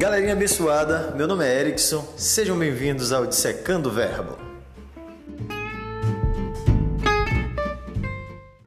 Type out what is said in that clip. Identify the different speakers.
Speaker 1: Galerinha abençoada, meu nome é Erickson, sejam bem-vindos ao Dissecando Verbo.